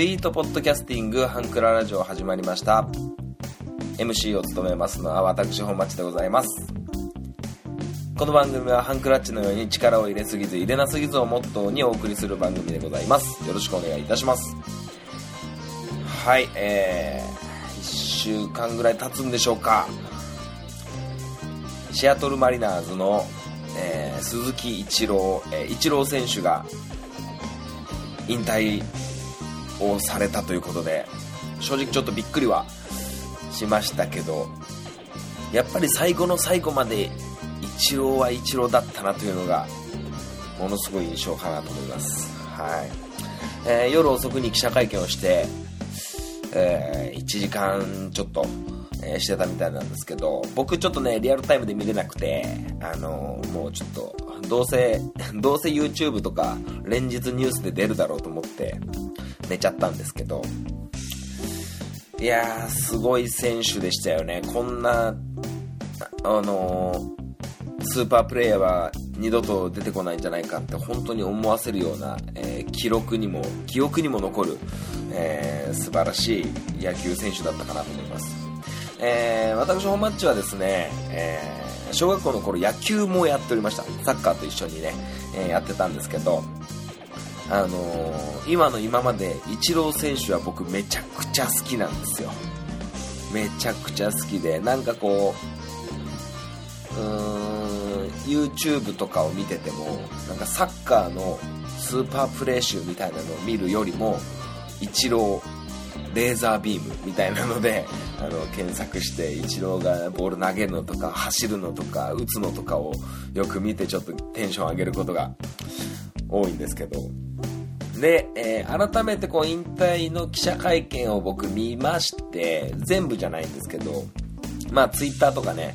スイートポッドキャスティングハンクララジオ始まりました。MC を務めますのは私本町でございます。この番組はハンクラッチのように力を入れすぎず入れなすぎずをモットーにお送りする番組でございます。よろしくお願いいたします。はいえー、1週間ぐらい経つんでしょうか。シアトルマリナーズの、えー、鈴木一郎、えー、一郎選手が引退をされたということで正直ちょっとびっくりはしましたけどやっぱり最後の最後までイチローはイチローだったなというのがものすごい印象かなと思います、はい。えー、夜遅くに記者会見をして、えー、1時間ちょっと、えー、してたみたいなんですけど僕ちょっとねリアルタイムで見れなくてあのもうちょっとどうせどうせ YouTube とか連日ニュースで出るだろうと思って寝ちゃったんですけどいやーすごい選手でしたよね。こんなあのー、スーパープレイヤーは二度と出てこないんじゃないかって本当に思わせるような、えー、記録にも記憶にも残る、えー、素晴らしい野球選手だったかなと思います、えー、私本マッチはですね、え小学校の頃野球もやっておりました。サッカーと一緒にね、えやってたんですけどあのー、今の今までイチロー選手は僕めちゃくちゃ好きなんですよ。めちゃくちゃ好きでなんかこううーん YouTube とかを見ててもなんかサッカーのスーパープレー集みたいなのを見るよりもイチローレーザービームみたいなので あの検索してイチローがボール投げるのとか走るのとか打つのとかをよく見てちょっとテンション上げることが多いんですけど。で、えー、改めてこう引退の記者会見を僕見まして全部じゃないんですけどまあツイッターとかね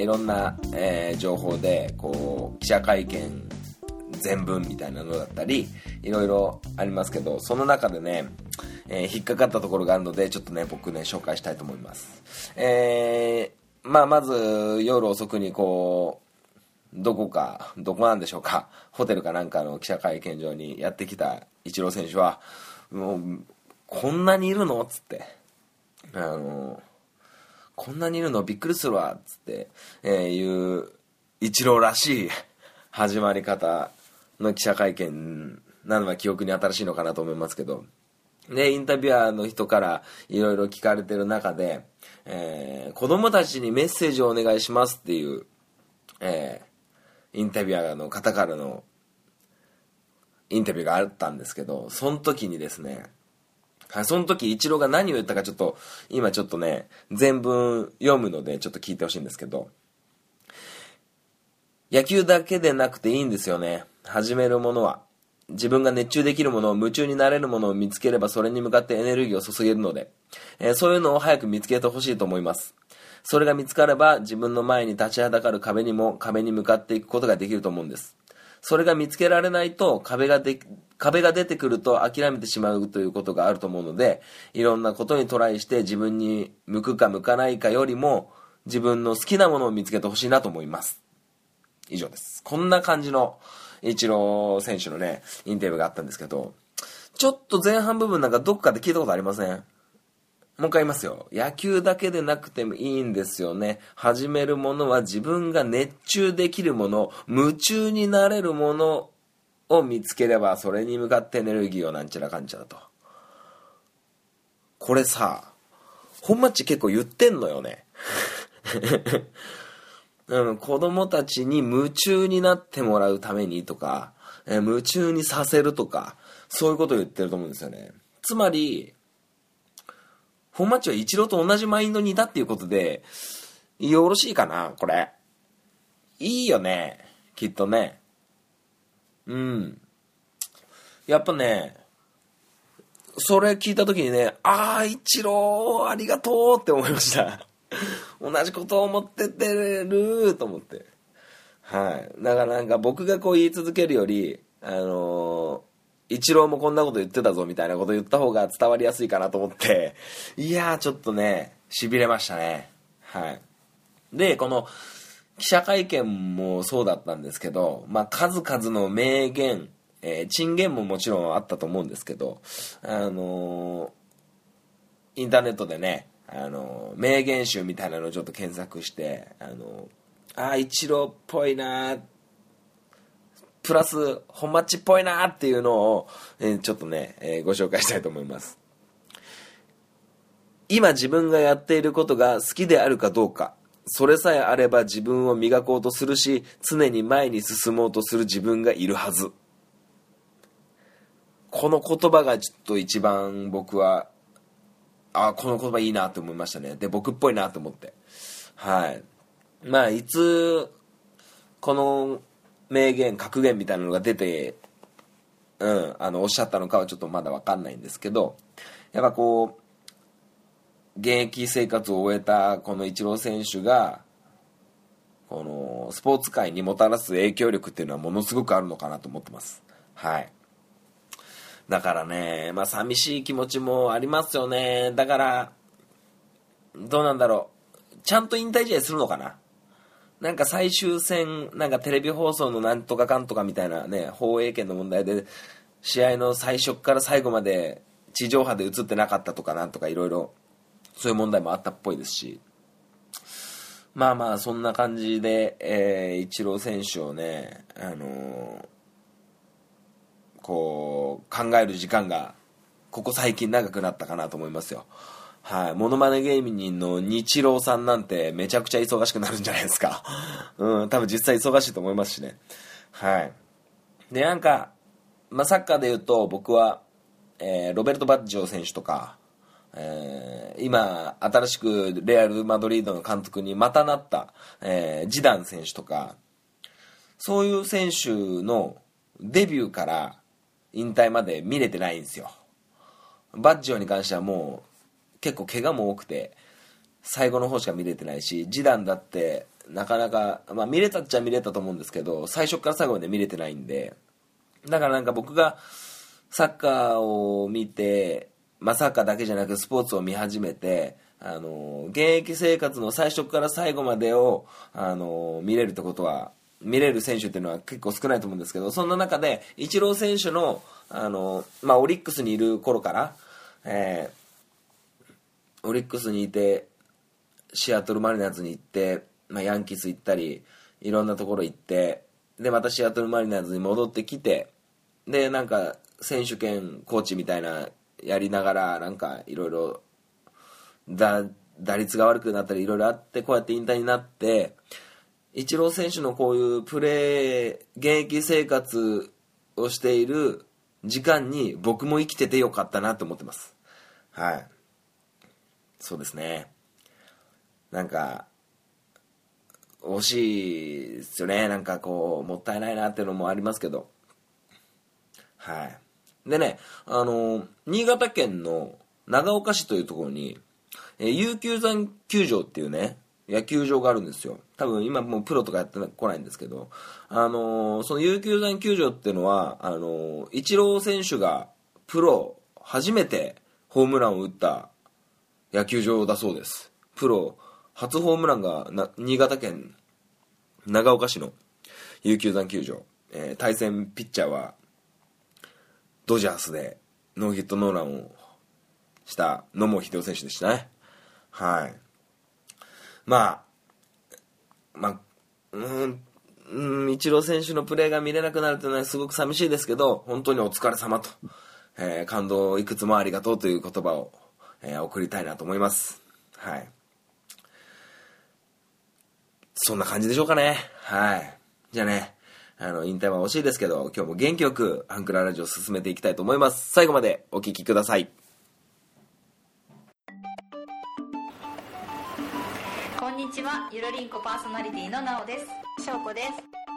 いろんな、えー、情報でこう記者会見全文みたいなのだったりいろいろありますけどその中でね、えー、引っかかったところがあるのでちょっとね僕ね紹介したいと思います。えー、まあまず夜遅くにこうどこか、どこなんでしょうか、ホテルかなんかの記者会見場にやってきたイチロー選手は、もう、こんなにいるの？っつって、あの、こんなにいるの？びっくりするわ？っつって、えー、いう、イチローらしい始まり方の記者会見なのは記憶に新しいのかなと思いますけど、で、インタビュアーの人からいろいろ聞かれてる中で、えー、子供たちにメッセージをお願いしますっていう、えー、インタビュアーの方からのインタビューがあったんですけど、その時にですね、はい、その時、イチローが何を言ったかちょっと、今ちょっとね、全文読むので、ちょっと聞いてほしいんですけど、野球だけでなくていいんですよね。始めるものは。自分が熱中できるものを夢中になれるものを見つければそれに向かってエネルギーを注げるので、えー、そういうのを早く見つけてほしいと思います。それが見つかれば自分の前に立ちはだかる壁にも壁に向かっていくことができると思うんです。それが見つけられないと壁がで壁が出てくると諦めてしまうということがあると思うのでいろんなことにトライして自分に向くか向かないかよりも自分の好きなものを見つけてほしいなと思います。以上です。こんな感じのイチロー選手のねインタビューがあったんですけどちょっと前半部分なんかどっかで聞いたことありません？もう一回言いますよ。野球だけでなくてもいいんですよね。始めるものは自分が熱中できるもの、夢中になれるものを見つければ、それに向かってエネルギーをなんちゃらかんちゃらと。これさ、本町結構言ってんのよね。うん、子供たちに夢中になってもらうためにとか、え夢中にさせるとか、そういうことを言ってると思うんですよね。つまり、本マッチは一郎と同じマインドにいたっていうことで、よろしいかなこれ。いいよね。きっとね。うん。やっぱね、それ聞いた時にね、ああ、一郎、ありがとうって思いました。同じことを思っててると思って。はい。だからなんか僕がこう言い続けるより、あのーイチローもこんなこと言ってたぞみたいなこと言った方が伝わりやすいかなと思って、いやーちょっとね、痺れましたね。はい。で、この記者会見もそうだったんですけど、まあ、数々の名言、えー、賃金ももちろんあったと思うんですけど、あのー、インターネットでね、あのー、名言集みたいなのをちょっと検索して、あのああ、一郎っぽいなプラス、本町っぽいなっていうのを、えちょっとね、えご紹介したいと思います。今自分がやっていることが好きであるかどうか、それさえあれば自分を磨こうとするし、常に前に進もうとする自分がいるはず。この言葉がちょっと一番僕は、あ、この言葉いいなって思いましたね。で、僕っぽいなと思って。はい。まあ、いつ、この名言、格言みたいなのが出て、うん、あの、おっしゃったのかはちょっとまだわかんないんですけど、やっぱこう、現役生活を終えたこのイチロー選手が、このスポーツ界にもたらす影響力っていうのはものすごくあるのかなと思ってます。はい。だからね、まあ寂しい気持ちもありますよね。だから、どうなんだろう。ちゃんと引退試合するのかななんか最終戦、なんかテレビ放送のなんとかかんとかみたいなね、放映権の問題で、試合の最初から最後まで地上波で映ってなかったとかなんとかいろいろそういう問題もあったっぽいですし、まあまあ、そんな感じで、えー、イチロー選手をね、あのー、こう、考える時間が、ここ最近長くなったかなと思いますよ。はい。モノマネ芸人の日郎さんなんてめちゃくちゃ忙しくなるんじゃないですか。うん、多分実際忙しいと思いますしね。はい。で、なんか、まあ、サッカーで言うと僕は、えー、ロベルト・バッジョ選手とか、えー、今、新しくレアル・マドリードの監督にまたなった、えー、ジダン選手とか、そういう選手のデビューから引退まで見れてないんですよ。バッジョに関してはもう結構怪我も多くて、最後の方しか見れてないし、ジダンだってなかなか、まあ見れたっちゃ見れたと思うんですけど、最初から最後まで見れてないんで、だからなんか僕がサッカーを見て、まあ、サッカーだけじゃなくスポーツを見始めて、あの現役生活の最初から最後までを、あの見れるってことは見れる選手っていうのは結構少ないと思うんですけどそんな中でイチロー選手の、あのまあ、オリックスにいる頃から、えー、オリックスにいてシアトルマリナーズに行って、まあ、ヤンキース行ったりいろんなところ行ってでまたシアトルマリナーズに戻ってきてでなんか選手兼コーチみたいなやりながらなんかいろいろ打率が悪くなったりいろいろあってこうやって引退になってイチロー選手のこういうプレー現役生活をしている時間に僕も生きててよかったなと思ってます。はい。そうですね。なんか惜しいですよね。なんかこうもったいないなっていうのもありますけど。はい。でね、あの、新潟県の長岡市というところに、えー、悠久山球場っていうね、野球場があるんですよ。多分今もうプロとかやってこないんですけど、あの、その悠久山球場っていうのは、あのー、イチロー選手がプロ初めてホームランを打った野球場だそうです。プロ初ホームランが新潟県長岡市の悠久山球場。えー、対戦ピッチャーはドジャースでノーヒットノーランをした野茂英雄選手でしたね。はい。まあ、まあ、うん、うん、イチロー選手のプレーが見れなくなるというのはすごく寂しいですけど、本当にお疲れ様と、えー、感動いくつもありがとうという言葉を、えー、送りたいなと思います。はい。そんな感じでしょうかね。はい。じゃあね、あの、引退は惜しいですけど、今日も元気よくアンクララジオ進めていきたいと思います。最後までお聴きください。こんにちは、ゆるりんこパーソナリティのなおです。しょうこです。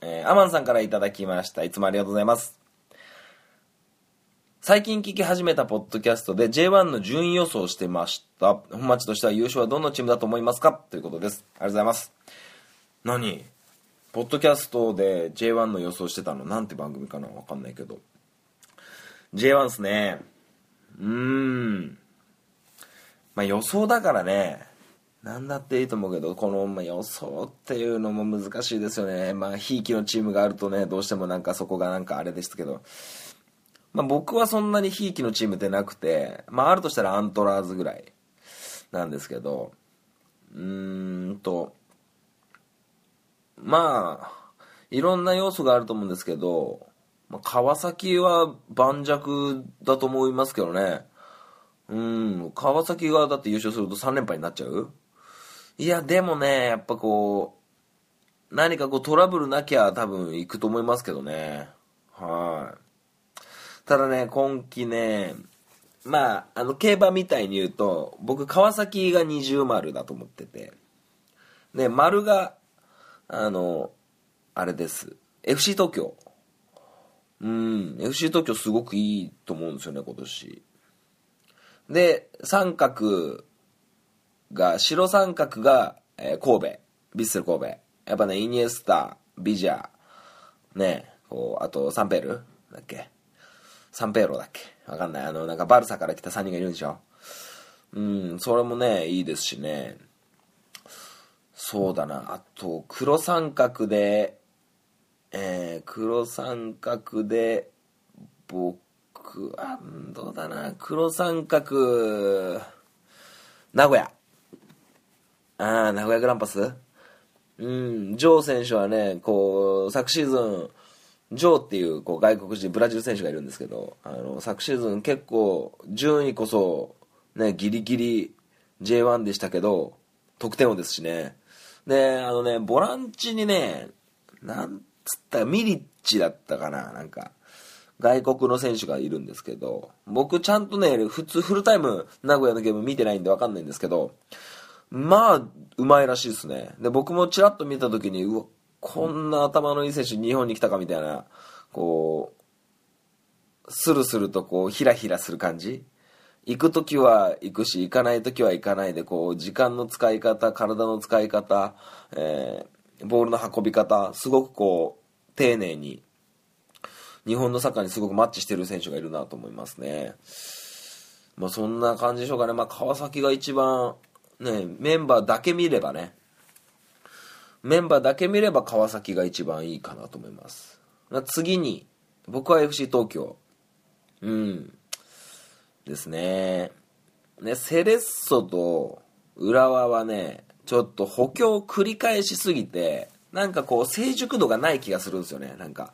えーアマンさんからいただきました。いつもありがとうございます。最近聞き始めたポッドキャストで J1 の順位予想してました。本町としては優勝はどのチームだと思いますか？ということです。ありがとうございます。何？ポッドキャストで J1 の予想してたの？なんて番組かな？わかんないけど。J1 っすね。うーん。まあ予想だからね。なんだっていいと思うけど、この、ま、予想っていうのも難しいですよね。まあ、ひいきのチームがあるとね、どうしてもなんかそこがなんかあれですけど。まあ僕はそんなにひいきのチームってなくて、まああるとしたらアントラーズぐらいなんですけど、うーんと、まあ、いろんな要素があると思うんですけど、まあ、川崎は盤石だと思いますけどね。うん、川崎がだって優勝すると3連敗になっちゃういや、でもね、やっぱこう、何かこうトラブルなきゃ多分行くと思いますけどね。はい。ただね、今季ね、まあ、あの、競馬みたいに言うと、僕、川崎が二重丸だと思ってて、で、丸が、あの、あれです。FC 東京。うん、FC 東京すごくいいと思うんですよね、今年。で、三角が、白三角が、えー神戸。ヴィッセル神戸。やっぱね、イニエスタ、ビジャー、ね、こう、あと、サンペール？だっけ？サンペーロだっけ？わかんない。あの、なんかバルサから来た3人がいるんでしょ？うん、それもね、いいですしね。そうだな。あと、黒三角で、えー、黒三角で、僕、あ、んどうだな。黒三角、名古屋。ああ、名古屋グランパス？うん、ジョー選手はね、こう、昨シーズン、ジョーっていうこう外国人ブラジル選手がいるんですけどあの昨シーズン結構順位こそ、ね、ギリギリ J1 でしたけど得点王ですしね。であのねボランチにねなんつったらミリッチだったかななんか外国の選手がいるんですけど僕ちゃんとね普通フルタイム名古屋のゲーム見てないんで分かんないんですけどまあうまいらしいですねで僕もちらっと見た時にうわこんな頭のいい選手日本に来たかみたいな、こう、スルスルとこう、ヒラヒラする感じ行く時は行くし、行かない時は行かないで、こう、時間の使い方、体の使い方、えー、ボールの運び方、すごくこう、丁寧に、日本のサッカーにすごくマッチしてる選手がいるなと思いますね。まあそんな感じでしょうかね。まあ川崎が一番、ね、メンバーだけ見ればね、メンバーだけ見れば川崎が一番いいかなと思います。次に、僕は FC 東京。うん。ですね。ね、セレッソと浦和はね、ちょっと補強を繰り返しすぎて、なんかこう成熟度がない気がするんですよね。なんか、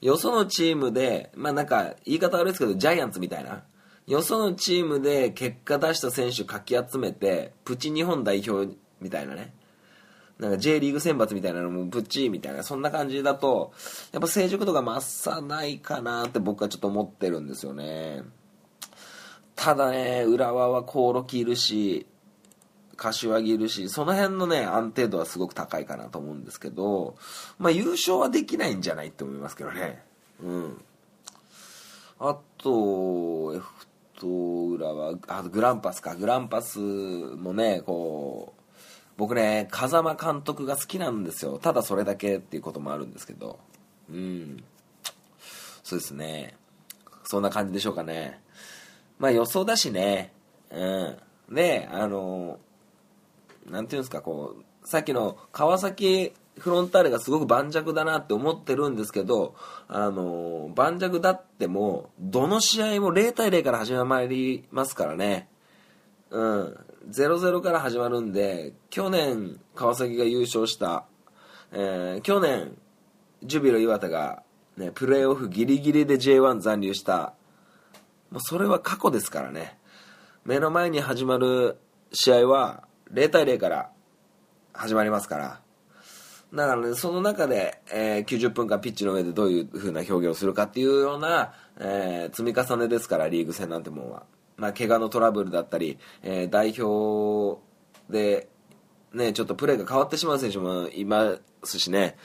よそのチームで、まあなんか言い方悪いですけど、ジャイアンツみたいな。よそのチームで結果出した選手かき集めて、プチ日本代表みたいなね。なんか J リーグ選抜みたいなのもプチみたいな、そんな感じだと、やっぱ成熟度が増さないかなって僕はちょっと思ってるんですよね。ただね、浦和はコオロキいるし、柏木いるし、その辺のね、安定度はすごく高いかなと思うんですけど、まあ優勝はできないんじゃないって思いますけどね。うん。あと、F と浦和、あグランパスか、グランパスもね、こう、僕ね風間監督が好きなんですよ。ただそれだけっていうこともあるんですけど。うん。そうですね。そんな感じでしょうかね。まあ予想だしね。うん。であのなんていうんですかこうさっきの川崎フロンターレがすごく盤石だなって思ってるんですけど、あの盤石だってもどの試合も0対0から始まりますからね。うん、0-0から始まるんで去年川崎が優勝した、えー去年ジュビロ磐田が、ね、プレーオフギリギリで J1 残留した。もうそれは過去ですからね。目の前に始まる試合は0対0から始まりますから。だからね、その中で、えー90分間ピッチの上でどういう風な表現をするかっていうような、えー積み重ねですから、リーグ戦なんてもんは。まあ、怪我のトラブルだったり、えー代表で、ね、ちょっとプレーが変わってしまう選手もいますしね。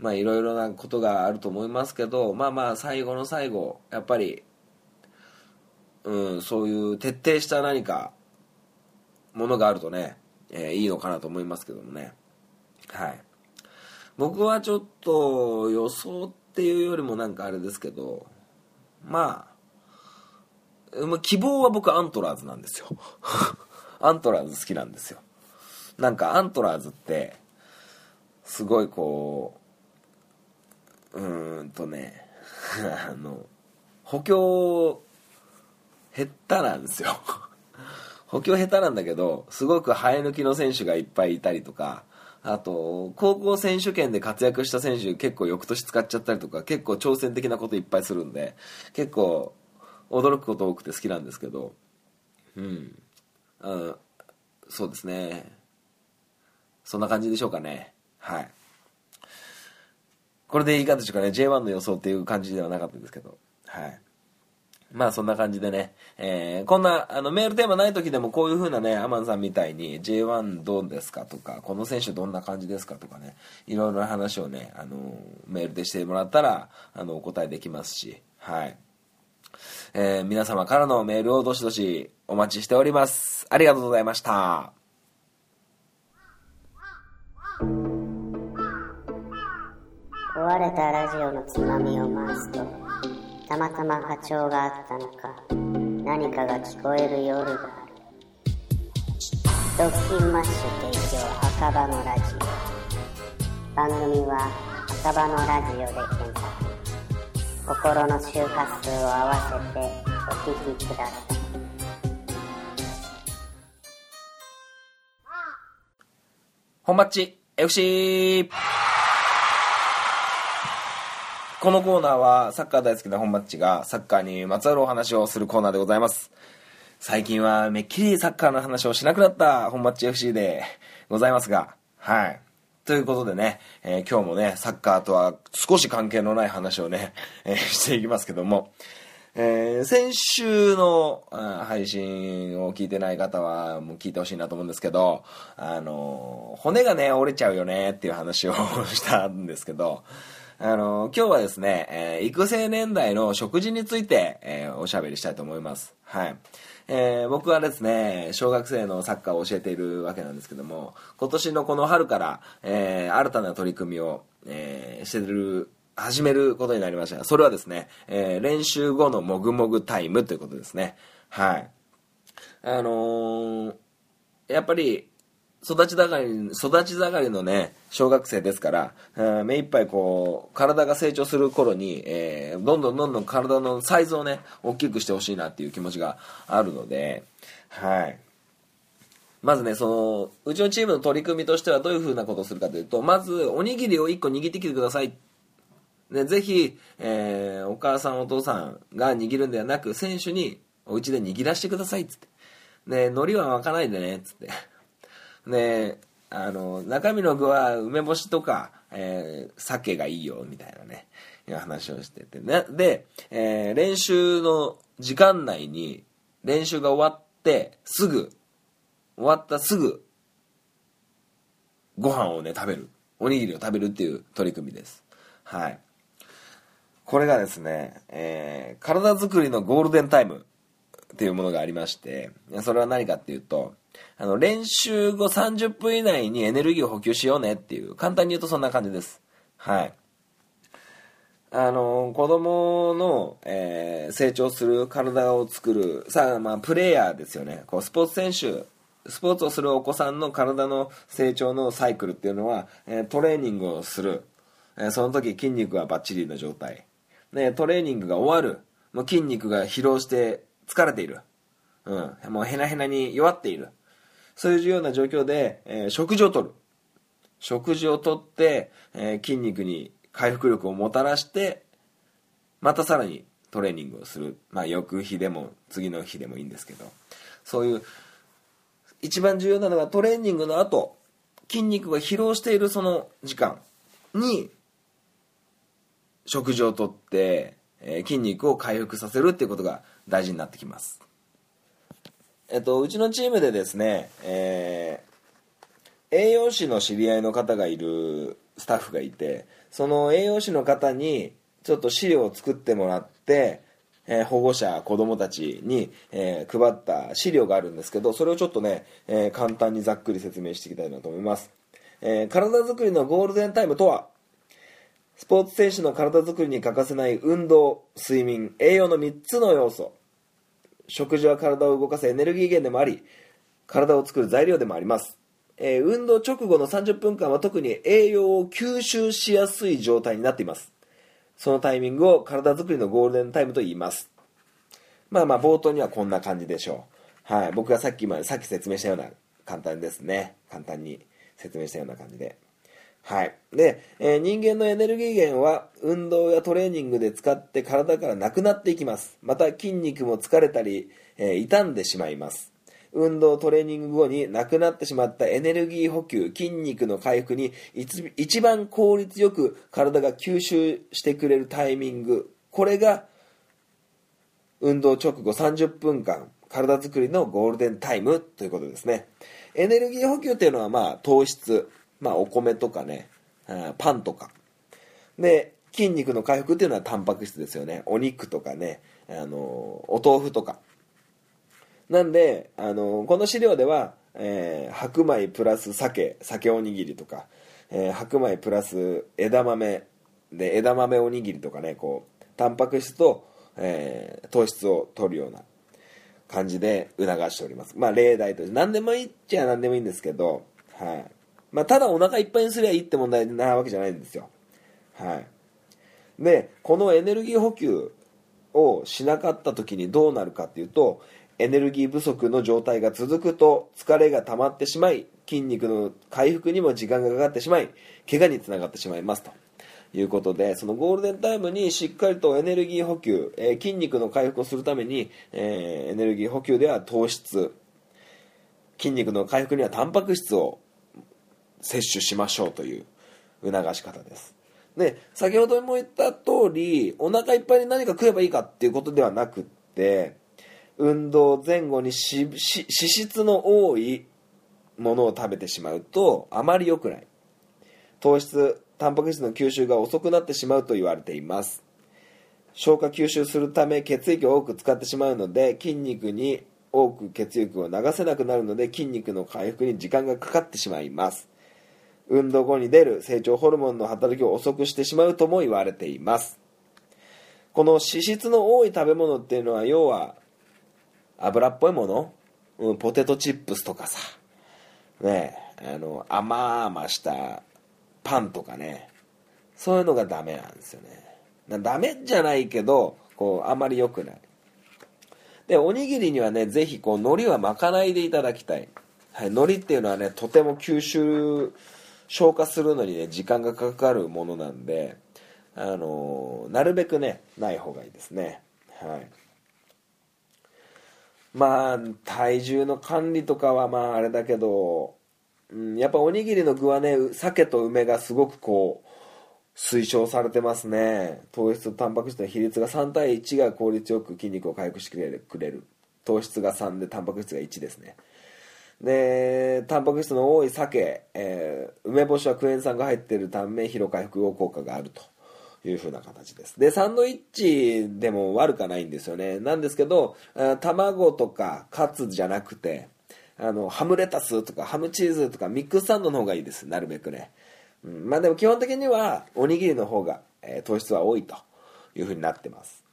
まあいろいろなことがあると思いますけどまあまあ最後の最後やっぱり、うん、そういう徹底した何かものがあるとね、えー、いいのかなと思いますけどもねはい僕はちょっと予想っていうよりもなんかあれですけどまあ希望は僕アントラーズなんですよ。アントラーズ好きなんですよ。なんかアントラーズってすごいこううーんとね あの補強下手なんですよ。補強下手なんだけどすごく生え抜きの選手がいっぱいいたりとかあと高校選手権で活躍した選手結構翌年使っちゃったりとか結構挑戦的なこといっぱいするんで結構驚くこと多くて好きなんですけどうん。あそうですね。そんな感じでしょうかね。はい。これでいいかでしょうかね。J1 の予想っていう感じではなかったですけど。はい。まあそんな感じでね、えー、こんなあのメールテーマない時でもこういう風なね、アマンさんみたいに J1 どうですかとか、この選手どんな感じですかとかね、いろいろな話をね、あのメールでしてもらったら、あの、お答えできますし、はい。えー、皆様からのメールをどしどしお待ちしております。ありがとうございました。壊れたラジオのつまみを回すとたまたま波長があったのか何かが聞こえる夜がある。ドッキンマッシュ提供赤羽のラジオ。番組は赤羽のラジオで検索。心の周波数を合わせてお聞きください。本マッチ FC このコーナーはサッカー大好きな本マッチがサッカーにまつわるお話をするコーナーでございます。最近はめっきりサッカーの話をしなくなった本マッチ FC でございますが、はい。ということでね、えー、今日もね、サッカーとは少し関係のない話をね、えー、していきますけども、えー、先週の配信を聞いてない方はもう聞いてほしいなと思うんですけど、あの骨がね、折れちゃうよねっていう話を したんですけど、あの、今日はですね、えー、育成年代の食事について、えー、おしゃべりしたいと思います。はい。えー、僕はですね、小学生のサッカーを教えているわけなんですけども、今年のこの春から、えー、新たな取り組みを、えー、してる、始めることになりました。それはですね、えー、練習後のもぐもぐタイムということですね。はい。あのー、やっぱり、育ち盛り、育ち盛りのね、小学生ですから、えー、目いっぱいこう、体が成長する頃に、えー、どんどんどんどん体のサイズをね、大きくしてほしいなっていう気持ちがあるので、はい。まずね、その、うちのチームの取り組みとしてはどういう風なことをするかというと、まず、おにぎりを1個握ってきてください。ね、ぜひ、えー、お母さんお父さんが握るんではなく、選手にお家で握らせてくださいつって。ね、海苔は巻かないでね、つって。で、あの、中身の具は梅干しとか、えー、鮭がいいよ、みたいなね、いう話をしててね。で、えー、練習の時間内に、練習が終わって、すぐ、終わったすぐ、ご飯をね、食べる。おにぎりを食べるっていう取り組みです。はい。これがですね、えー、体作りのゴールデンタイムっていうものがありまして、それは何かっていうと、あの、練習後30分以内にエネルギーを補給しようねっていう、簡単に言うとそんな感じです。はい。あの、子供の、えー、成長する体を作る、さあ、まあ、プレイヤーですよね。こう、スポーツ選手、スポーツをするお子さんの体の成長のサイクルっていうのは、えー、トレーニングをする。えー、その時筋肉がバッチリの状態。ね、トレーニングが終わる。もう筋肉が疲労して疲れている。うん。もうヘナヘナに弱っている。そういうような状況で、えー、食事をとる。食事をとって、えー、筋肉に回復力をもたらして、またさらにトレーニングをする。まあ、翌日でも、次の日でもいいんですけど、そういう、一番重要なのがトレーニングの後、筋肉が疲労しているその時間に、食事をとって、えー、筋肉を回復させるっていうことが大事になってきます。えっと、うちのチームでですね、えー、栄養士の知り合いの方がいるスタッフがいてその栄養士の方にちょっと資料を作ってもらって、えー保護者子供たちに、えー配った資料があるんですけどそれをちょっとね、えー簡単にざっくり説明していきたいなと思います、えー体作りのゴールデンタイムとはスポーツ選手の体作りに欠かせない運動睡眠栄養の3つの要素。食事は体を動かすエネルギー源でもあり体を作る材料でもあります、えー運動直後の30分間は特に栄養を吸収しやすい状態になっています。そのタイミングを体作りのゴールデンタイムと言います。まあまあ冒頭にはこんな感じでしょう。はい僕がさっきまさっき説明したような簡単ですね。簡単に説明したような感じで。はい。で、えー人間のエネルギー源は運動やトレーニングで使って体からなくなっていきます。また筋肉も疲れたり、えー傷んでしまいます。運動トレーニング後になくなってしまったエネルギー補給、筋肉の回復に一番効率よく体が吸収してくれるタイミング。これが運動直後30分間体作りのゴールデンタイムということですねエネルギー補給っていうのはまあ糖質、まあ、お米とかねパンとか。で筋肉の回復っていうのはタンパク質ですよね。お肉とかねあのお豆腐とか。なんであのこの資料では、えー白米プラス鮭鮭おにぎりとか、えー白米プラス枝豆で枝豆おにぎりとかねこうタンパク質と、えー糖質を取るような感じで促しております。まあ例題として。何でもいいっちゃ何でもいいんですけど、はい。まあ、ただお腹いっぱいにすりゃいいって問題なわけじゃないんですよ。はい。でこのエネルギー補給をしなかった時にどうなるかっていうとエネルギー不足の状態が続くと疲れが溜まってしまい筋肉の回復にも時間がかかってしまい怪我につながってしまいますと。いうことでそのゴールデンタイムにしっかりとエネルギー補給、えー筋肉の回復をするために、えーエネルギー補給では糖質筋肉の回復にはタンパク質を摂取しましょうという促し方です。で先ほども言った通りお腹いっぱいに何か食えばいいかっていうことではなくって運動前後に脂質の多いものを食べてしまうとあまり良くない。糖質タンパク質の吸収が遅くなってしまうと言われています。消化吸収するため血液を多く使ってしまうので筋肉に多く血液を流せなくなるので筋肉の回復に時間がかかってしまいます。運動後に出る成長ホルモンの働きを遅くしてしまうとも言われています。この脂質の多い食べ物っていうのは要は油っぽいもの、うん、ポテトチップスとかさ。ねえあの甘々したパンとかね。そういうのがダメなんですよね。ダメじゃないけどこうあまり良くない。でおにぎりにはねぜひこう海苔は巻かないでいただきたい、はい、海苔っていうのはねとても吸収消化するのにね時間がかかるものなんであのなるべくねない方がいいですね。はい。まあ体重の管理とかはまああれだけど、うん、やっぱおにぎりの具はね鮭と梅がすごくこう推奨されてますね。糖質とタンパク質の比率が3対1が効率よく筋肉を回復してくれる。糖質が3でタンパク質が1ですね。でタンパク質の多い鮭、え梅干しはクエン酸が入っているため疲労回復後効果があるという風な形です。でサンドイッチでも悪くないんですよね。なんですけど卵とかカツじゃなくてあのハムレタスとかハムチーズとかミックスサンドの方がいいですなるべくね、うん、まあでも基本的にはおにぎりの方が、えー糖質は多いという風になってます。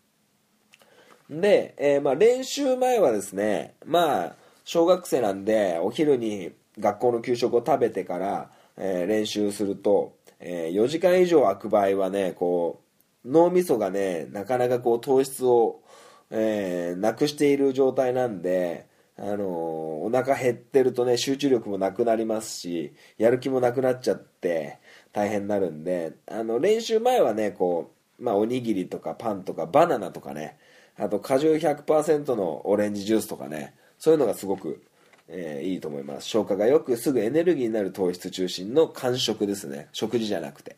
で、えーまあ、練習前はですねまあ小学生なんでお昼に学校の給食を食べてから、えー練習すると、え4時間以上空く場合はねこう脳みそがねなかなかこう糖質を、えーなくしている状態なんであのーお腹減ってるとね集中力もなくなりますしやる気もなくなっちゃって大変になるんであの練習前はねこう、まあ、おにぎりとかパンとかバナナとかねあと果汁100%のオレンジジュースとかねそういうのがすごく、えーいいと思います。消化がよくすぐエネルギーになる糖質中心の間食ですね。食事じゃなくて。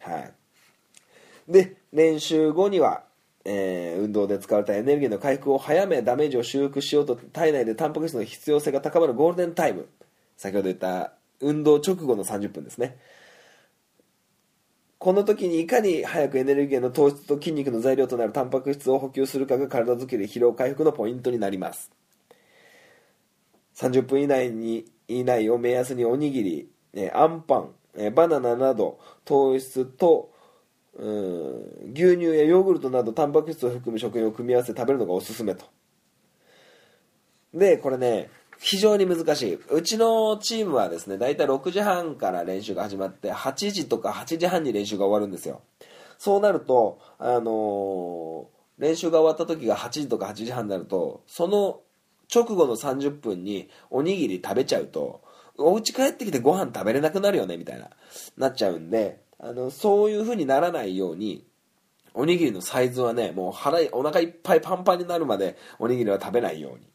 はい。で練習後には、えー運動で使われたエネルギーの回復を早めダメージを修復しようと体内でタンパク質の必要性が高まるゴールデンタイム。先ほど言った運動直後の30分ですね。この時にいかに早くエネルギーの糖質と筋肉の材料となるタンパク質を補給するかが体づくり疲労回復のポイントになります。30分以内に以内を目安におにぎり、えあんパン、えバナナなど糖質とうん牛乳やヨーグルトなどタンパク質を含む食品を組み合わせて食べるのがおすすめと。でこれね非常に難しい。うちのチームはですね大体6時半から練習が始まって8時とか8時半に練習が終わるんですよ。そうなるとあのー練習が終わった時が8時とか8時半になるとその直後の30分におにぎり食べちゃうとお家帰ってきてご飯食べれなくなるよねみたいななっちゃうんであのそういう風にならないようにおにぎりのサイズはねもう腹お腹いっぱいパンパンになるまでおにぎりは食べないように。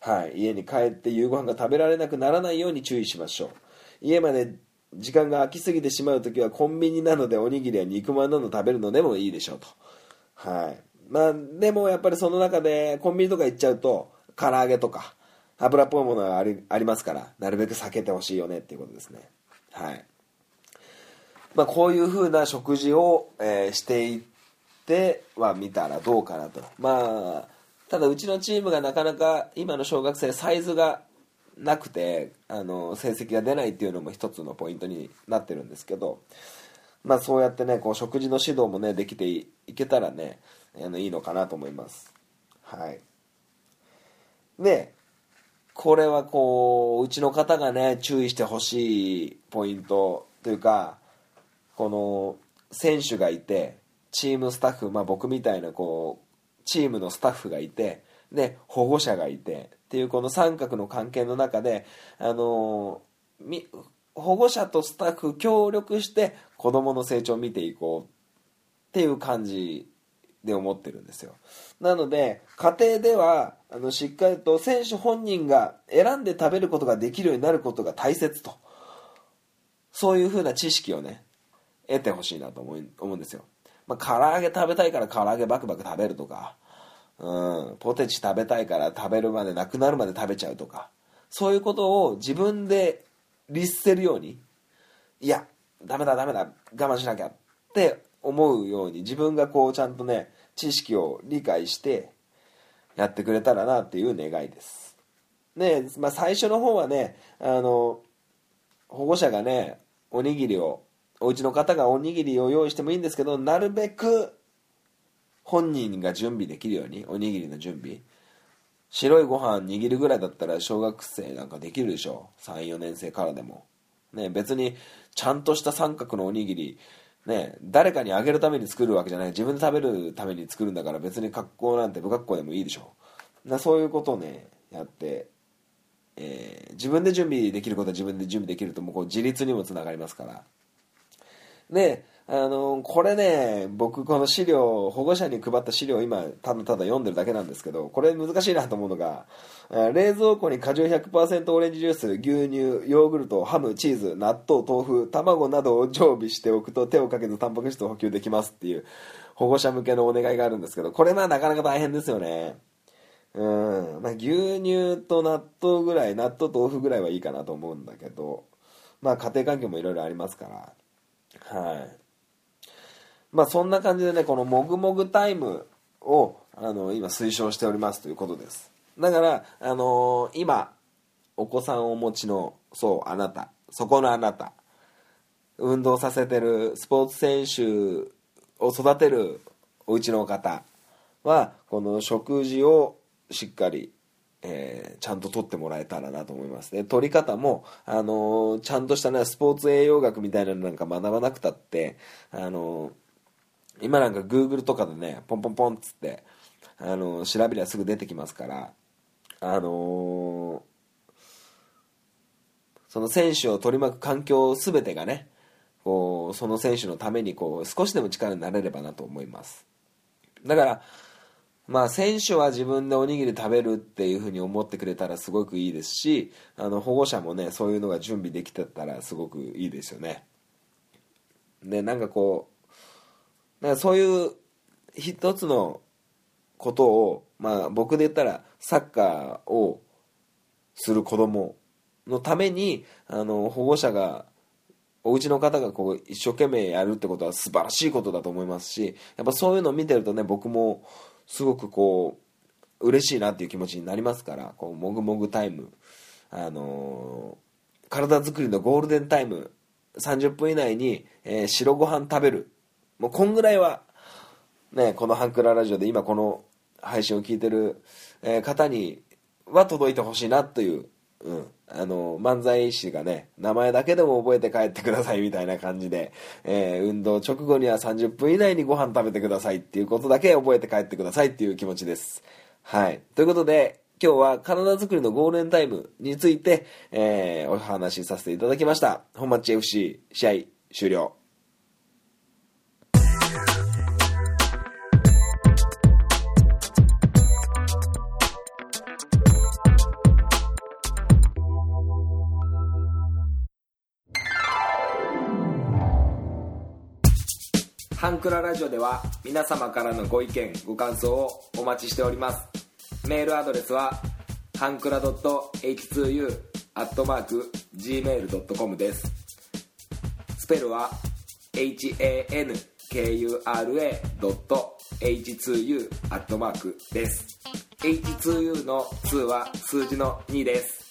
はい家に帰って夕ご飯が食べられなくならないように注意しましょう。家まで時間が空きすぎてしまう時はコンビニなのでおにぎりや肉まんなど食べるのでもいいでしょうと。はい。まあでもやっぱりその中でコンビニとか行っちゃうと唐揚げとか油っぽいものがありありますからなるべく避けてほしいよねっていうことですね。はい。まあこういう風な食事を、えーしていっては見たらどうかなと。まあただうちのチームがなかなか今の小学生サイズがなくてあの成績が出ないっていうのも一つのポイントになってるんですけどまあそうやってねこう食事の指導もねできていいけたらねあのいいのかなと思います。はい。でこれはこううちの方がね注意してほしいポイントというかこの選手がいてチームスタッフ、まあ、僕みたいなこうチームのスタッフがいてで保護者がいてっていうこの三角の関係の中であのみ保護者とスタッフ協力して子供の成長を見ていこうっていう感じで思ってるんですよ。なので家庭ではあのしっかりと選手本人が選んで食べることができるようになることが大切と。そういうふうな知識をね得てほしいなと思い思うんですよ、まあ、唐揚げ食べたいから唐揚げバクバク食べるとか。うんポテチ食べたいから食べるまでなくなるまで食べちゃうとか。そういうことを自分で律せるようにいやダメだダメだ我慢しなきゃって思うように自分がこうちゃんとね知識を理解してやってくれたらなっていう願いです。ねまあ最初の方はねあの保護者がねおにぎりをお家の方がおにぎりを用意してもいいんですけどなるべく本人が準備できるようにおにぎりの準備。白いご飯握るぐらいだったら小学生なんかできるでしょ34年生からでも。ね別にちゃんとした三角のおにぎりね誰かにあげるために作るわけじゃない。自分で食べるために作るんだから別に格好なんて不格好でもいいでしょなそういうことをねやって、えー自分で準備できることは自分で準備できるともうこう自立にもつながりますから。であのこれね僕この資料保護者に配った資料を今ただただ読んでるだけなんですけどこれ難しいなと思うのが冷蔵庫に果汁100%オレンジジュース牛乳ヨーグルトハムチーズ納豆豆腐卵などを常備しておくと手をかけずタンパク質を補給できますっていう保護者向けのお願いがあるんですけどこれまあなかなか大変ですよね。うん。まあ、牛乳と納豆ぐらい納豆豆腐ぐらいはいいかなと思うんだけどまあ家庭環境もいろいろありますから。はい。まあそんな感じでねこのもぐもぐタイムをあの今推奨しておりますということですだからあのー今お子さんをお持ちのそうあなたそこのあなた運動させてるスポーツ選手を育てるお家の方はこの食事をしっかり、えーちゃんと取ってもらえたらなと思います。ね取り方も、あのーちゃんとしたねスポーツ栄養学みたいなのなんか学ばなくたって、あの今なんか Google とかでねポンポンポンっつって、あの調べりゃすぐ出てきますからあのその選手を取り巻く環境全てがねこうその選手のためにこう少しでも力になれればなと思います。だからまあ選手は自分でおにぎり食べるっていうふうに思ってくれたらすごくいいですしあの保護者もねそういうのが準備できてたらすごくいいですよね。でなんかこうなんかそういう一つのことをまあ僕で言ったらサッカーをする子供のためにあの保護者がお家の方がこう一生懸命やるってことは素晴らしいことだと思いますしやっぱそういうのを見てるとね僕もすごくこう嬉しいなっていう気持ちになりますからこうもぐもぐタイムあのー体作りのゴールデンタイム30分以内に、えー白ご飯食べる。もうこんぐらいはねこのハンクララジオで今この配信を聞いてる、え方には届いてほしいなという、うん、あの漫才師がね名前だけでも覚えて帰ってくださいみたいな感じで、えー運動直後には30分以内にご飯食べてくださいっていうことだけ覚えて帰ってくださいっていう気持ちです。はい。ということで今日は体作りのゴールデンタイムについて、えーお話しさせていただきました。本町 FC 試合終了。クララジオでは皆様からのご意見ご感想をお待ちしております。メールアドレスはハンクラ .h2u.gmail.com です。スペルは hankura.h2u です。H2U の2は数字の2です。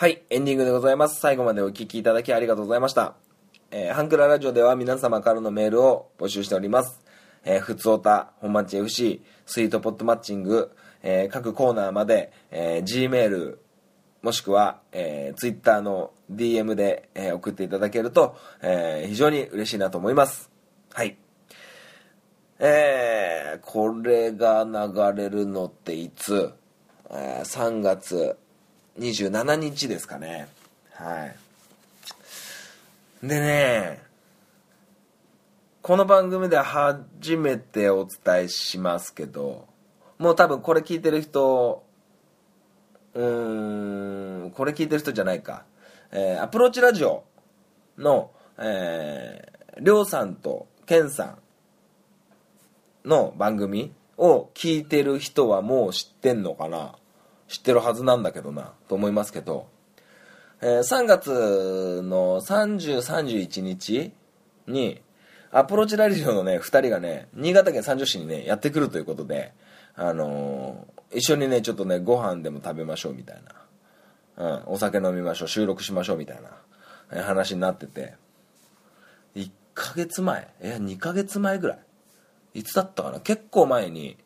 はい、エンディングでございます。最後までお聞きいただきありがとうございました。えーハンクララジオでは皆様からのメールを募集しております。えー、ふつおた、本町 FC、スイートポットマッチング、えー各コーナーまで、えー Gmail、もしくは、えー、Twitter の DM で、えー送っていただけると、えー非常に嬉しいなと思います。はい。えーこれが流れるのっていつ、えー ?3 月27日ですかね。はい。でね、この番組で初めてお伝えしますけど、もう多分これ聞いてる人、うーん、これ聞いてる人じゃないか。えーアプローチラジオの、えー、りょうさんとけんさんの番組を聞いてる人はもう知ってんのかな知ってるはずなんだけどなと思いますけど、えー3月の3031日にアプローチラジオのね2人がね新潟県三条市にねやってくるということであのー一緒にねちょっとねご飯でも食べましょうみたいな、うん、お酒飲みましょう収録しましょうみたいなえー話になってて。1ヶ月前いや2ヶ月前ぐらい。いつだったかな？結構前に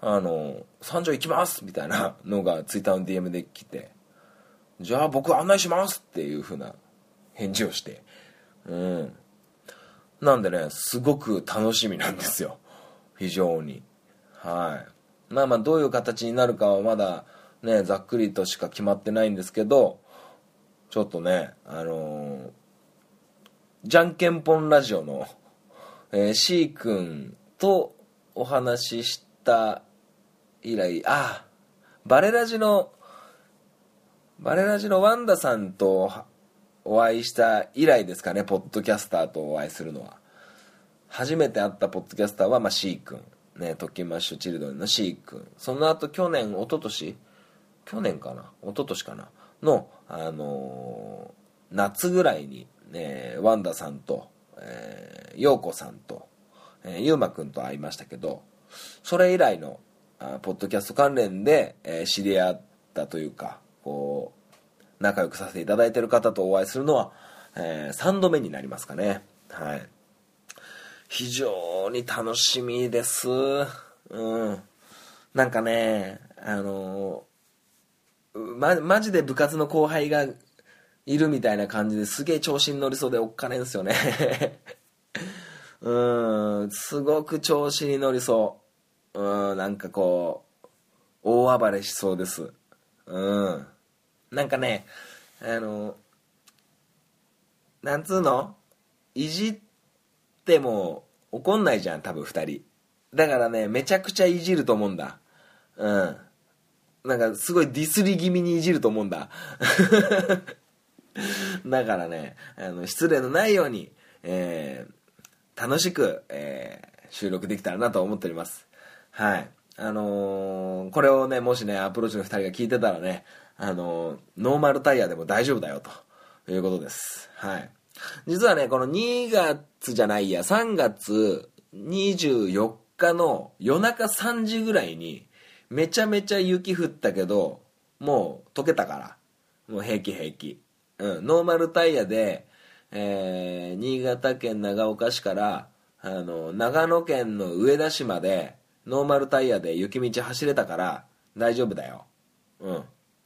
あの三条行きますみたいなのがツイッターの DM で来てじゃあ僕案内しますっていう風な返事をしてうん。なんでねすごく楽しみなんですよ。非常に。はい。まあまあどういう形になるかはまだねざっくりとしか決まってないんですけどちょっとねあのーじゃんけんぽんラジオの、えー、C 君とお話しした以来あバレラジのバレラジのワンダさんとお会いした以来ですかねポッドキャスターとお会いするのは。初めて会ったポッドキャスターは、まあ、C 君。ねトキマッシュチルドレンの C 君。その後去年一昨年？去年かな？一昨年かな？の、あのー夏ぐらいに、ね、ワンダさんと、えー、陽子さんと、えー、ゆうまくんと会いましたけどそれ以来のポッドキャスト関連で、えー知り合ったというかこう仲良くさせていただいている方とお会いするのは、え3度目になりますかね。はい。非常に楽しみです。うん。なんかねあのま、マジで部活の後輩がいるみたいな感じですげえ調子に乗りそうでおっかねえんすよね。うん。すごく調子に乗りそう。うんなんかこう大暴れしそうです。うん。なんかねあのなんつうの？いじっても怒んないじゃん多分2人。だからねめちゃくちゃいじると思うんだ。うん。なんかすごいディスり気味にいじると思うんだ。だからねあの失礼のないように、えー楽しく、えー収録できたらなと思っております。はい。あのーこれをね、もしね、アプローチの2人が聞いてたらね、あのーノーマルタイヤでも大丈夫だよ、ということです。はい。実はね、この2月じゃないや、3月24日の夜中3時ぐらいに、めちゃめちゃ雪降ったけど、もう溶けたから、もう平気平気。うん、ノーマルタイヤで、えー新潟県長岡市から、あの、長野県の上田市まで、ノーマルタイヤで雪道走れたから、大丈夫だよ。うん。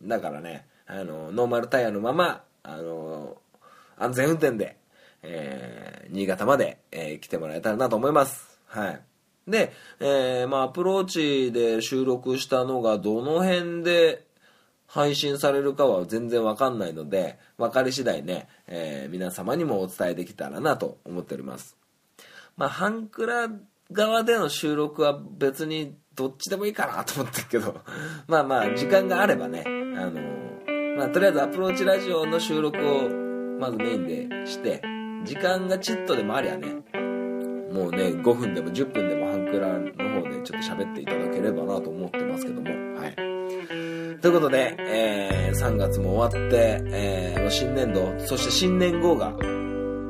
だからね、あの、ノーマルタイヤのまま、あの、安全運転で、えー新潟まで、えー来てもらえたらなと思います。はい。で、えーまあ、アプローチで収録したのがどの辺で配信されるかは全然わかんないので、分かり次第ね、えー皆様にもお伝えできたらなと思っております。まあ、ハンクラ側での収録は別にどっちでもいいかなと思ってるけど、まあまあ、時間があればね、あのまあ、とりあえずアプローチラジオの収録をまずメインでして、時間がちっとでもありゃね、もうね、5分でも10分でもハンクラの方でちょっと喋っていただければなと思ってますけども、はい。ということで、えー3月も終わって、えー新年度、そして新年号が、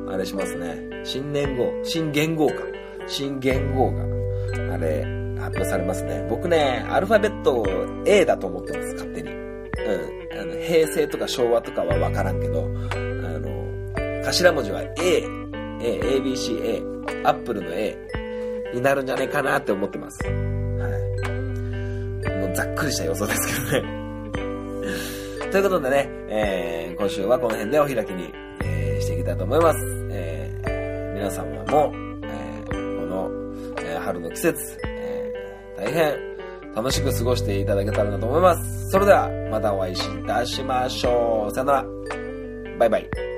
あれしますね。新年号、新元号か。新元号が、あれ、発表されますね。僕ね、アルファベットを A だと思ってます、勝手に。うん。あの、平成とか昭和とかはわからんけど、あの、頭文字は A、A、ABC、A、アップルの A になるんじゃないかなって思ってます。はい。もうざっくりした予想ですけどね。ということでね、えー今週はこの辺でお開きに、えーしていきたいと思います。えー皆様も、春の季節、えー大変楽しく過ごしていただけたらなと思います。それでは、またお会いいたしましょう。さよなら。バイバイ。